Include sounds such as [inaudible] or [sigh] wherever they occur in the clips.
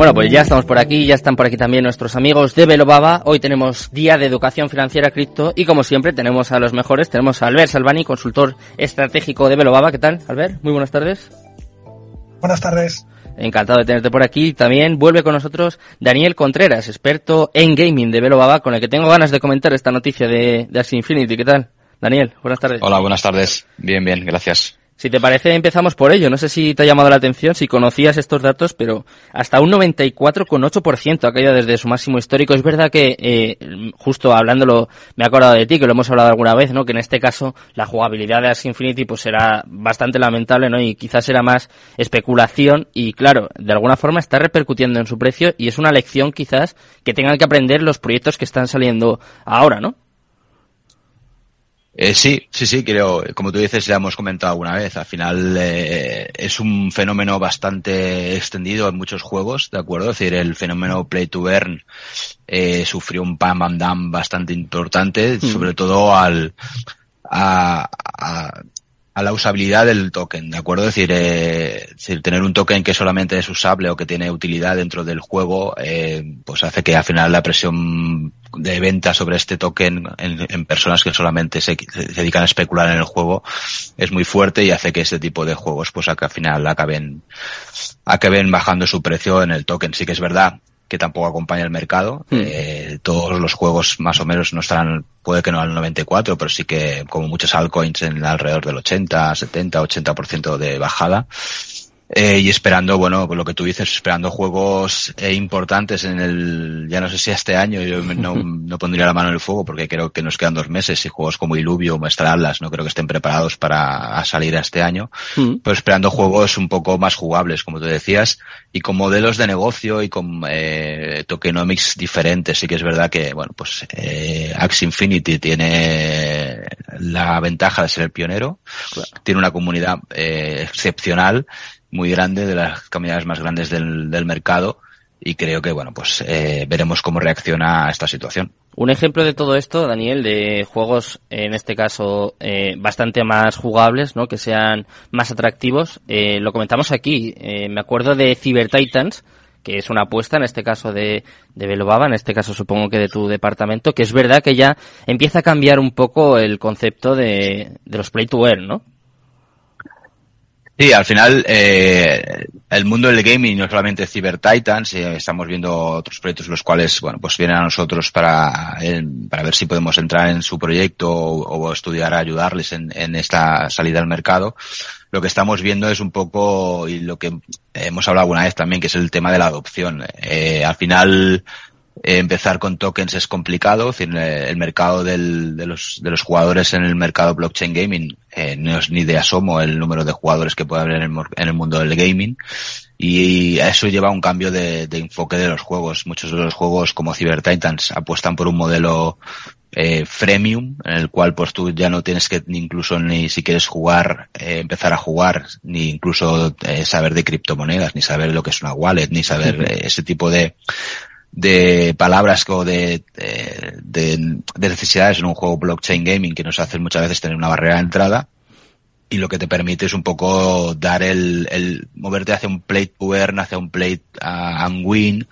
Bueno, pues ya estamos por aquí, ya están por aquí también nuestros amigos de Velobaba. Hoy tenemos Día de Educación Financiera Cripto y como siempre tenemos a los mejores, tenemos a Albert Salvani, consultor estratégico de Velobaba. ¿Qué tal, Albert? Muy buenas tardes. Buenas tardes. Encantado de tenerte por aquí. También vuelve con nosotros Daniel Contreras, experto en gaming de Velobaba, con el que tengo ganas de comentar esta noticia de, de Axie Infinity. ¿Qué tal? Daniel, buenas tardes. Hola, buenas tardes. Bien, bien, gracias. Si te parece, empezamos por ello. No sé si te ha llamado la atención, si conocías estos datos, pero hasta un 94,8% ha caído desde su máximo histórico. Es verdad que, eh, justo hablándolo, me he acordado de ti, que lo hemos hablado alguna vez, ¿no? Que en este caso la jugabilidad de Axie Infinity pues será bastante lamentable, ¿no? Y quizás será más especulación y, claro, de alguna forma está repercutiendo en su precio y es una lección quizás que tengan que aprender los proyectos que están saliendo ahora, ¿no? Eh, sí, sí, sí, creo, como tú dices, ya hemos comentado alguna vez, al final eh, es un fenómeno bastante extendido en muchos juegos, ¿de acuerdo? Es decir, el fenómeno Play to Earn eh, sufrió un pam bam dam bastante importante, mm. sobre todo al, a, a, a la usabilidad del token, ¿de acuerdo? Es decir, eh, tener un token que solamente es usable o que tiene utilidad dentro del juego, eh, pues hace que al final la presión de venta sobre este token en, en personas que solamente se, dedican a especular en el juego es muy fuerte y hace que este tipo de juegos pues al final acaben, acaben bajando su precio en el token. Sí que es verdad que tampoco acompaña el mercado. Mm. Eh, todos los juegos más o menos no estarán, puede que no al 94, pero sí que como muchos altcoins en alrededor del 80, 70, 80% de bajada. Eh, y esperando, bueno, pues lo que tú dices, esperando juegos eh, importantes en el, ya no sé si este año, yo no, [laughs] no, pondría la mano en el fuego porque creo que nos quedan dos meses y juegos como Iluvio o Maestra Atlas no creo que estén preparados para salir a este año, mm. pero esperando juegos un poco más jugables, como tú decías, y con modelos de negocio y con eh, tokenomics diferentes. Sí que es verdad que, bueno, pues eh, Axie Infinity tiene la ventaja de ser el pionero, claro. tiene una comunidad eh, excepcional muy grande, de las comunidades más grandes del, del mercado y creo que, bueno, pues eh, veremos cómo reacciona a esta situación. Un ejemplo de todo esto, Daniel, de juegos, en este caso, eh, bastante más jugables, ¿no? Que sean más atractivos. Eh, lo comentamos aquí. Eh, me acuerdo de Cyber Titans, que es una apuesta, en este caso de, de Belobaba, en este caso supongo que de tu departamento, que es verdad que ya empieza a cambiar un poco el concepto de, de los play to earn, ¿no? Sí, al final eh, el mundo del gaming no solamente Cyber Titans, eh, estamos viendo otros proyectos los cuales, bueno, pues vienen a nosotros para, eh, para ver si podemos entrar en su proyecto o, estudiar a ayudarles en, en, esta salida al mercado. Lo que estamos viendo es un poco, y lo que hemos hablado alguna vez también, que es el tema de la adopción. Eh, al final, empezar con tokens es complicado, es decir, el mercado del, de, los, de los jugadores en el mercado blockchain gaming eh, no es ni de asomo el número de jugadores que puede haber en el, en el mundo del gaming y eso lleva a un cambio de, de, enfoque de los juegos. Muchos de los juegos como Cyber Titans apuestan por un modelo eh, freemium en el cual pues tú ya no tienes que ni incluso ni si quieres jugar eh, empezar a jugar ni incluso eh, saber de criptomonedas ni saber lo que es una wallet ni saber [laughs] eh, ese tipo de de palabras o de, de, de, de, necesidades en un juego blockchain gaming que nos hace muchas veces tener una barrera de entrada y lo que te permite es un poco dar el, el moverte hacia un play to hacia un play uh, and win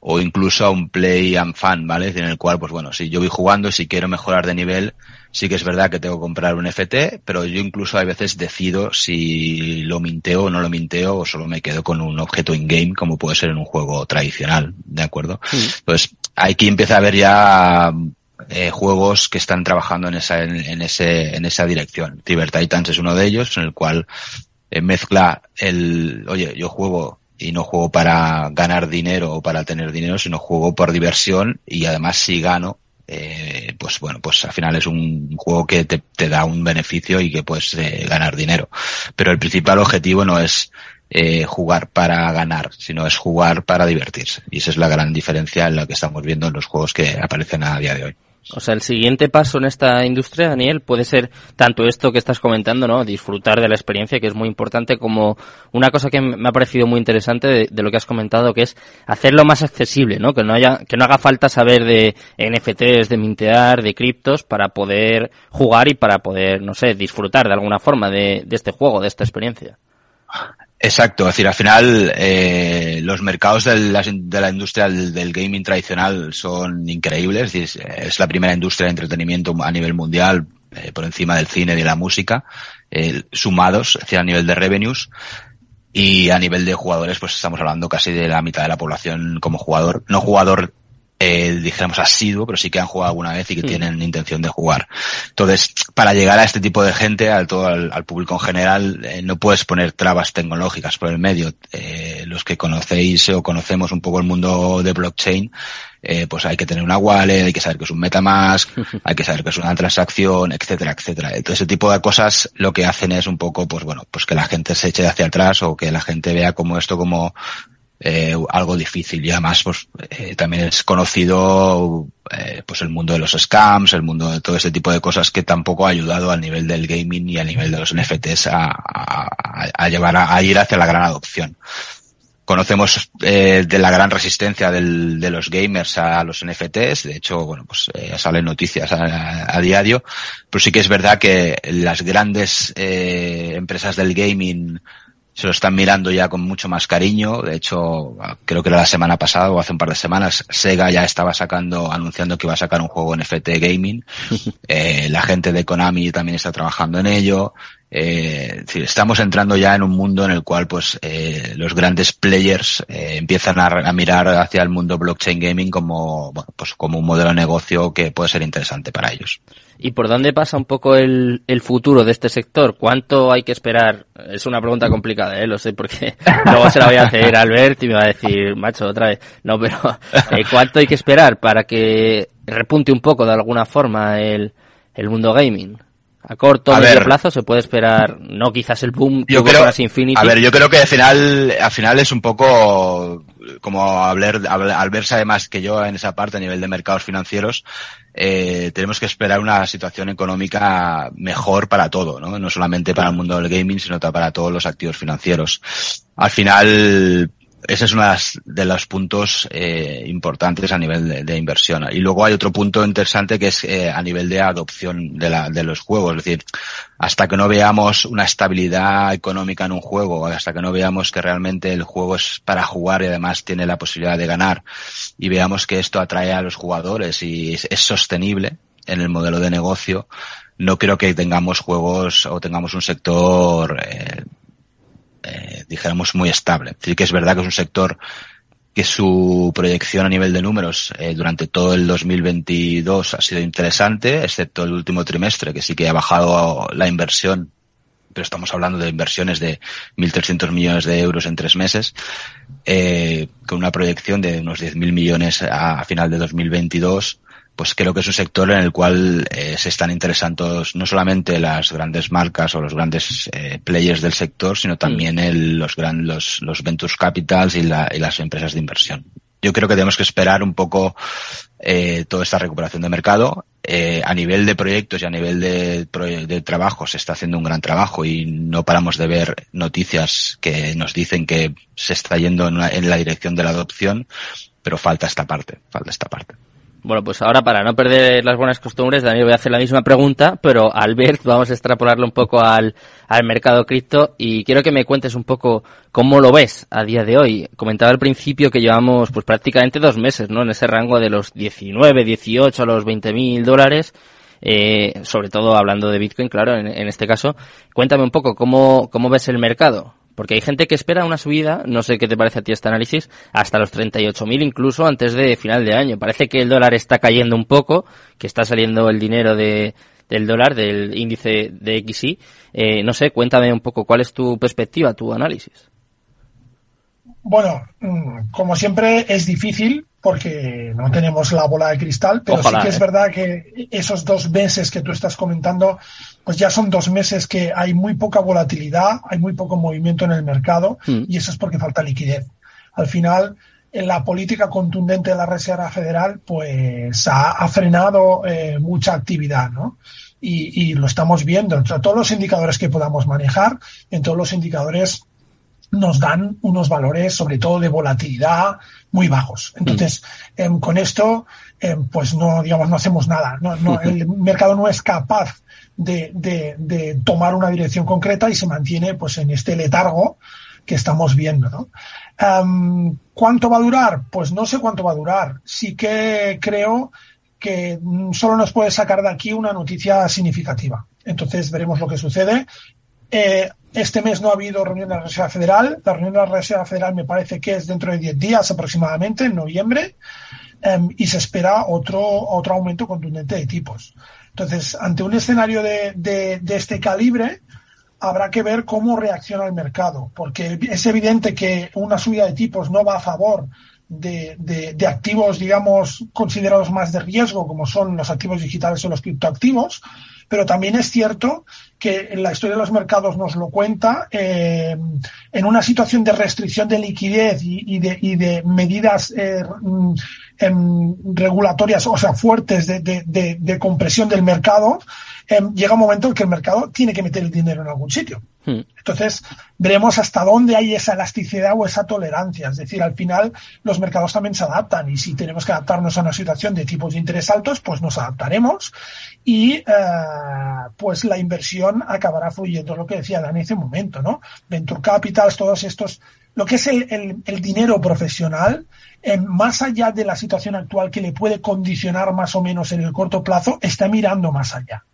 o incluso a un play and fun, ¿vale? En el cual, pues bueno, si yo voy jugando, si quiero mejorar de nivel, sí que es verdad que tengo que comprar un FT, pero yo incluso a veces decido si lo minteo o no lo minteo o solo me quedo con un objeto in-game como puede ser en un juego tradicional, ¿de acuerdo? Sí. Entonces, aquí empieza a haber ya eh, juegos que están trabajando en esa, en, en, ese, en esa dirección. Cyber Titans es uno de ellos, en el cual eh, mezcla el, oye, yo juego y no juego para ganar dinero o para tener dinero, sino juego por diversión y además si gano, eh, pues bueno, pues al final es un juego que te, da un beneficio y que puedes eh, ganar dinero. Pero el principal objetivo no es eh, jugar para ganar, sino es jugar para divertirse. Y esa es la gran diferencia en la que estamos viendo en los juegos que aparecen a día de hoy. O sea, el siguiente paso en esta industria, Daniel, puede ser tanto esto que estás comentando, ¿no? Disfrutar de la experiencia, que es muy importante, como una cosa que me ha parecido muy interesante de, lo que has comentado, que es hacerlo más accesible, ¿no? Que no haya, que no haga falta saber de NFTs, de mintear, de criptos, para poder jugar y para poder, no sé, disfrutar de alguna forma de, de este juego, de esta experiencia. Exacto, es decir, al final eh, los mercados de la, de la industria del, gaming tradicional son increíbles, es, es, la primera industria de entretenimiento a nivel mundial eh, por encima del cine y de la música, eh, sumados, es decir, a nivel de revenues. Y a nivel de jugadores, pues estamos hablando casi de la mitad de la población como jugador, no jugador eh, dijéramos asiduo, pero sí que han jugado alguna vez y que mm. tienen intención de jugar. Entonces, para llegar a este tipo de gente, al todo al, público en general, eh, no puedes poner trabas tecnológicas por el medio. Eh, los que conocéis o conocemos un poco el mundo de blockchain, eh, pues hay que tener una wallet, hay que saber que es un MetaMask, [laughs] hay que saber que es una transacción, etcétera, etcétera. Entonces, ese tipo de cosas lo que hacen es un poco, pues bueno, pues que la gente se eche hacia atrás o que la gente vea como esto como eh, algo difícil. Y además pues eh, también es conocido eh, pues el mundo de los scams, el mundo de todo ese tipo de cosas que tampoco ha ayudado al nivel del gaming y al nivel de los NFTs a, a, a llevar a, ir hacia la gran adopción. Conocemos eh, de la gran resistencia del, de los gamers a los NFTs, de hecho, bueno, pues eh, salen noticias a, a, diario, pero sí que es verdad que las grandes eh, empresas del gaming se lo están mirando ya con mucho más cariño. De hecho, creo que era la semana pasada o hace un par de semanas, Sega ya estaba sacando, anunciando que iba a sacar un juego NFT gaming. [laughs] Eh, la gente de Konami también está trabajando en ello. Eh, estamos entrando ya en un mundo en el cual pues eh, los grandes players eh, empiezan a, a, mirar hacia el mundo blockchain gaming como bueno, pues como un modelo de negocio que puede ser interesante para ellos. ¿Y por dónde pasa un poco el, el futuro de este sector? ¿Cuánto hay que esperar? Es una pregunta complicada, ¿eh? lo sé, porque [laughs] luego se la voy a hacer a Albert y me va a decir, macho, otra vez. No, pero [laughs] eh, ¿cuánto hay que esperar para que repunte un poco de alguna forma el, el mundo gaming? A corto, a medio plazo se puede esperar, no quizás el boom yo creo, Infinity. A ver, yo creo que al final, al final es un poco como hablar, Albert sabe más que yo en esa parte a nivel de mercados financieros, eh, tenemos que esperar una situación económica mejor para todo, ¿no? No solamente para el mundo del gaming, sino para todos los activos financieros. Al final, ese es uno de los puntos eh, importantes a nivel de, inversión. Y luego hay otro punto interesante que es eh, a nivel de adopción de, la, de los juegos. Es decir, hasta que no veamos una estabilidad económica en un juego, hasta que no veamos que realmente el juego es para jugar y además tiene la posibilidad de ganar, y veamos que esto atrae a los jugadores y es, es sostenible en el modelo de negocio, no creo que tengamos juegos o tengamos un sector eh, eh, dijéramos, muy estable. Es decir, que es verdad que es un sector que su proyección a nivel de números eh, durante todo el 2022 ha sido interesante, excepto el último trimestre, que sí que ha bajado la inversión, pero estamos hablando de inversiones de 1.300 millones de euros en tres meses, eh, con una proyección de unos 10.000 millones a, a final de 2022 pues creo que es un sector en el cual eh, se están interesando no solamente las grandes marcas o los grandes eh, players del sector, sino también mm. el, los, gran, los, los ventures capitals y, la, y, las empresas de inversión. Yo creo que tenemos que esperar un poco eh, toda esta recuperación de mercado. Eh, a nivel de proyectos y a nivel de, de trabajo se está haciendo un gran trabajo y no paramos de ver noticias que nos dicen que se está yendo en, una, en la dirección de la adopción, pero falta esta parte, falta esta parte. Bueno, pues ahora para no perder las buenas costumbres, Daniel, voy a hacer la misma pregunta, pero Albert, vamos a extrapolarlo un poco al, al mercado cripto y quiero que me cuentes un poco cómo lo ves a día de hoy. Comentaba al principio que llevamos pues prácticamente dos meses, ¿no? En ese rango de los 19, 18 a los 20 mil dólares. Eh, sobre todo hablando de Bitcoin, claro, en, en este caso. Cuéntame un poco cómo, cómo ves el mercado. Porque hay gente que espera una subida, no sé qué te parece a ti este análisis, hasta los 38.000 incluso antes de final de año. Parece que el dólar está cayendo un poco, que está saliendo el dinero de, del dólar, del índice de XY. Eh, no sé, cuéntame un poco cuál es tu perspectiva, tu análisis. Bueno, mm, como siempre es difícil porque no tenemos la bola de cristal, pero Ojalá, sí que es eh. verdad que esos dos meses que tú estás comentando, pues ya son dos meses que hay muy poca volatilidad, hay muy poco movimiento en el mercado mm. y eso es porque falta liquidez. Al final, en la política contundente de la Reserva Federal, pues ha, ha frenado eh, mucha actividad, ¿no? Y, y, lo estamos viendo entre todos los indicadores que podamos manejar, en todos los indicadores nos dan unos valores, sobre todo de volatilidad, muy bajos. Entonces, mm. eh, con esto, eh, pues no, digamos, no hacemos nada. No, no, el [laughs] mercado no es capaz de, de, de, tomar una dirección concreta y se mantiene, pues, en este letargo que estamos viendo. ¿no? Em, ¿Cuánto va a durar? Pues no sé cuánto va a durar. Sí que creo que solo nos puede sacar de aquí una noticia significativa. Entonces veremos lo que sucede. Eh, este mes no ha habido reunión de la Reserva Federal. La reunión de la Reserva Federal me parece que es dentro de 10 días aproximadamente, en noviembre, em, y se espera otro, otro aumento contundente de tipos. Entonces, ante un escenario de, de este calibre, habrá que ver cómo reacciona el mercado, porque es evidente que una subida de tipos no va a favor de, de, activos, digamos, considerados más de riesgo, como son los activos digitales o los criptoactivos, pero también es cierto que la historia de los mercados nos lo cuenta, eh, en una situación de restricción de liquidez y, de, y de, medidas eh, mm, em, regulatorias, o sea, fuertes de, de compresión del mercado, Em, llega un momento en que el mercado tiene que meter el dinero en algún sitio. Entonces, veremos hasta dónde hay esa elasticidad o esa tolerancia. Es decir, al final los mercados también se adaptan y si tenemos que adaptarnos a una situación de tipos de interés altos, pues nos adaptaremos y eh, pues la inversión acabará fluyendo, lo que decía Dan en ese momento, ¿no? Venture Capitals, todos estos, lo que es el, dinero profesional, más allá de la situación actual que le puede condicionar más o menos en el corto plazo, está mirando más allá.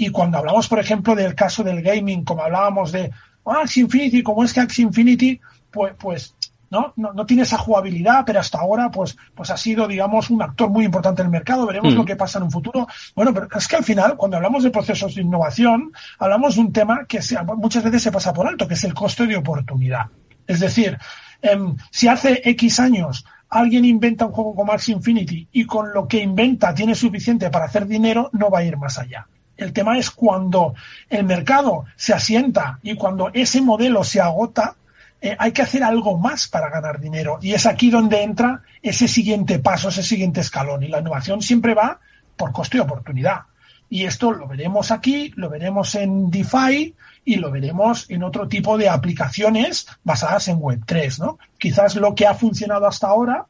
Y cuando hablamos, por ejemplo, del caso del gaming, como hablábamos de ah, Axie Infinity, como es que Axie Infinity, pues, pues ¿no? ¿no? tiene esa jugabilidad, pero hasta ahora pues, pues ha sido, digamos, un actor muy importante en el mercado. Veremos lo mm. que pasa en un futuro. Bueno, pero es que al final, cuando hablamos de procesos de innovación, hablamos de un tema que muchas veces se pasa por alto, que es el coste de oportunidad. Es decir, em, si hace X años alguien inventa un juego como Axie Infinity y con lo que inventa tiene suficiente para hacer dinero, no va a ir más allá. El tema es cuando el mercado se asienta y cuando ese modelo se agota, eh, hay que hacer algo más para ganar dinero. Y es aquí donde entra ese siguiente paso, ese siguiente escalón. Y la innovación siempre va por coste y oportunidad. Y esto lo veremos aquí, lo veremos en DeFi y lo veremos en otro tipo de aplicaciones basadas en Web3, ¿no? Quizás lo que ha funcionado hasta ahora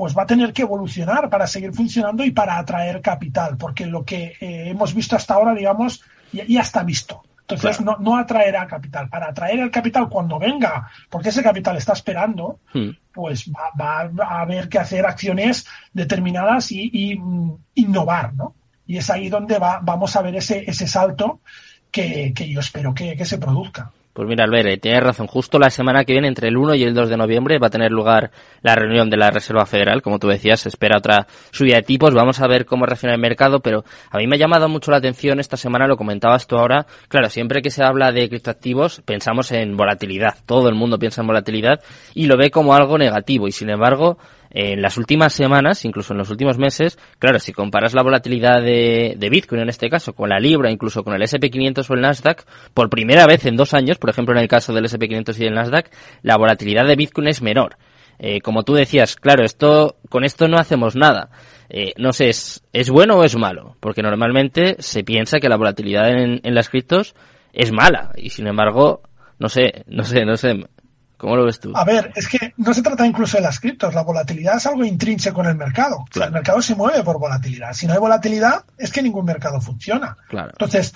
pues va a tener que evolucionar para seguir funcionando y para atraer capital, porque lo que eh, hemos visto hasta ahora, digamos, ya, está visto. Entonces no, no, atraerá capital. Para atraer el capital cuando venga, porque ese capital está esperando, hmm. pues va, a haber que hacer acciones determinadas y, mm, innovar, ¿no? Y es ahí donde va, vamos a ver ese, ese salto que, yo espero que se produzca. Pues mira, Albert, tienes razón. Justo la semana que viene, entre el 1 y el 2 de noviembre, va a tener lugar la reunión de la Reserva Federal. Como tú decías, se espera otra subida de tipos. Vamos a ver cómo reacciona el mercado, pero a mí me ha llamado mucho la atención esta semana, lo comentabas tú ahora. Claro, siempre que se habla de criptoactivos, pensamos en volatilidad. Todo el mundo piensa en volatilidad y lo ve como algo negativo. Y sin embargo, en las últimas semanas, incluso en los últimos meses, claro, si comparas la volatilidad de, Bitcoin en este caso con la Libra, incluso con el SP500 o el Nasdaq, por primera vez en dos años, por ejemplo en el caso del SP500 y el Nasdaq, la volatilidad de Bitcoin es menor. Eh, como tú decías, claro, esto, con esto no hacemos nada. Eh, no sé, ¿es, ¿es bueno o es malo? Porque normalmente se piensa que la volatilidad en, en las criptos es mala y sin embargo, no sé, no sé, no sé, ¿Cómo lo ves tú? A ver, es que no se trata incluso de las criptos. La volatilidad es algo intrínseco en el mercado. el mercado se mueve por volatilidad. Si no hay volatilidad, es que ningún mercado funciona. Entonces,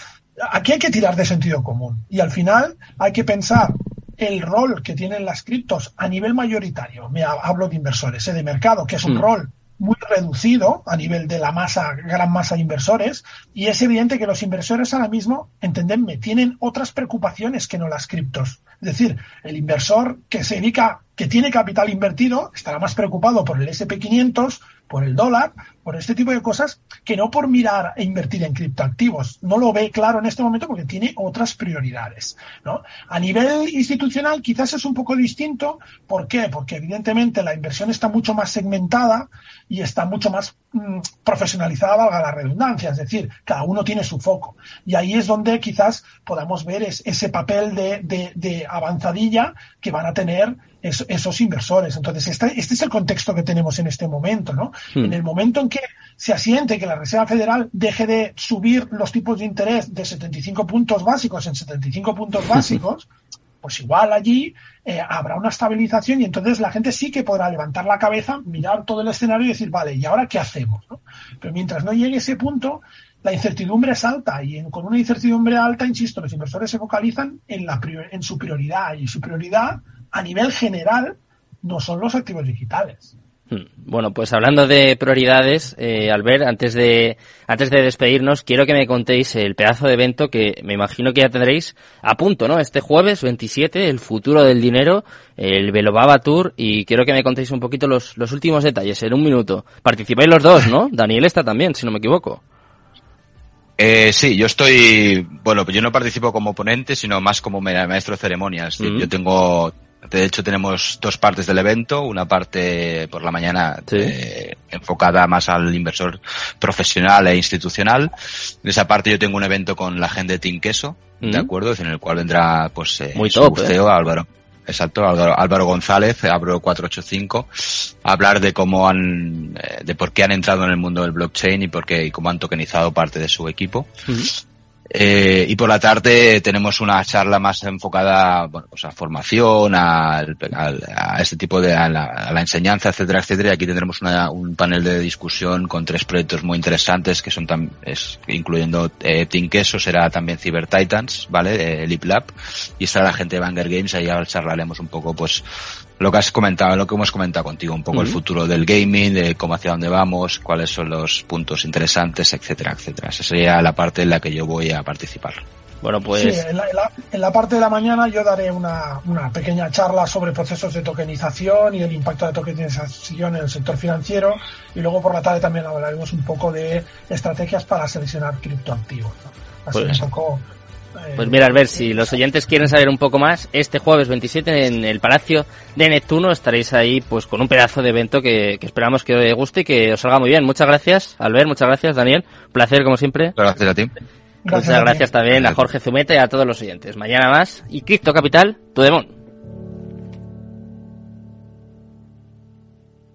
aquí hay que tirar de sentido común. Y al final hay que pensar el rol que tienen las criptos a nivel mayoritario. Me hablo de inversores, ¿eh? de mercado, que es un mm. rol muy reducido a nivel de la masa, gran masa de inversores, y es evidente que los inversores ahora mismo, entendedme, tienen otras preocupaciones que no las criptos. Es decir, el inversor que se dedica, que tiene capital invertido, estará más preocupado por el SP500, por el dólar, por este tipo de cosas, que no por mirar e invertir en criptoactivos. No lo ve claro en este momento porque tiene otras prioridades. ¿no? A nivel institucional quizás es un poco distinto. ¿Por qué? Porque evidentemente la inversión está mucho más segmentada y está mucho más mm, profesionalizada, valga la redundancia. Es decir, cada uno tiene su foco. Y ahí es donde quizás podamos ver ese papel de, de avanzadilla que van a tener esos inversores. Entonces, este, este, es el contexto que tenemos en este momento, ¿no? Hmm. En el momento en que se asiente que la Reserva Federal deje de subir los tipos de interés de 75 puntos básicos en 75 puntos [laughs] básicos, pues igual allí eh, habrá una estabilización y entonces la gente sí que podrá levantar la cabeza, mirar todo el escenario y decir, vale, ¿y ahora qué hacemos? Pero mientras no llegue ese punto, la incertidumbre es alta y con una incertidumbre alta, insisto, los inversores se focalizan en, la, en su prioridad y su prioridad a nivel general no son los activos digitales. Hmm. Bueno, pues hablando de prioridades, eh, Albert, antes de, antes de despedirnos, quiero que me contéis el pedazo de evento que me imagino que ya tendréis a punto, ¿no? Este jueves 27, el futuro del dinero, el Velobaba Tour, y quiero que me contéis un poquito los, los últimos detalles en un minuto. Participáis los dos, ¿no? Daniel está también, si no me equivoco. Eh, sí, yo estoy, bueno, yo no participo como ponente, sino más como maestro de ceremonias. Yo tengo de hecho, tenemos dos partes del evento. Una parte por la mañana eh, enfocada más al inversor profesional e institucional. En esa parte yo tengo un evento con la gente de Team Queso, ¿de acuerdo? En el cual vendrá pues eh, Muy top, ¿eh? Álvaro. Exacto, Álvaro, González, Abro 485, a hablar de cómo han, de por qué han entrado en el mundo del blockchain y por qué, y cómo han tokenizado parte de su equipo. Eh, y por la tarde tenemos una charla más enfocada bueno, pues a formación, a, este tipo de, a la, enseñanza, etcétera, etcétera. Y aquí tendremos una, un panel de discusión con tres proyectos muy interesantes que son también, incluyendo eh, Queso, será también Cyber Titans, ¿vale? Eh, Lip Lab. Y estará la gente de Banger Games, ahí charlaremos un poco, pues, lo que has comentado, lo que hemos comentado contigo, un poco el futuro del gaming, de cómo hacia dónde vamos, cuáles son los puntos interesantes, etcétera, etcétera. Esa sería la parte en la que yo voy a participar. Bueno, pues. Sí, en, la, en, la, parte de la mañana yo daré una, una, pequeña charla sobre procesos de tokenización y el impacto de tokenización en el sector financiero. Y luego por la tarde también hablaremos un poco de estrategias para seleccionar criptoactivos. ¿no? Así pues, un poco pues mira, a ver, si los oyentes quieren saber un poco más, este jueves 27 en el Palacio de Neptuno estaréis ahí pues con un pedazo de evento que, esperamos que os guste y que os salga muy bien. Muchas gracias, Albert, muchas gracias, Daniel. Placer, como siempre. Gracias a ti. Muchas gracias también a Jorge Zumeta y a todos los oyentes. Mañana más y Cripto Capital, tu demon.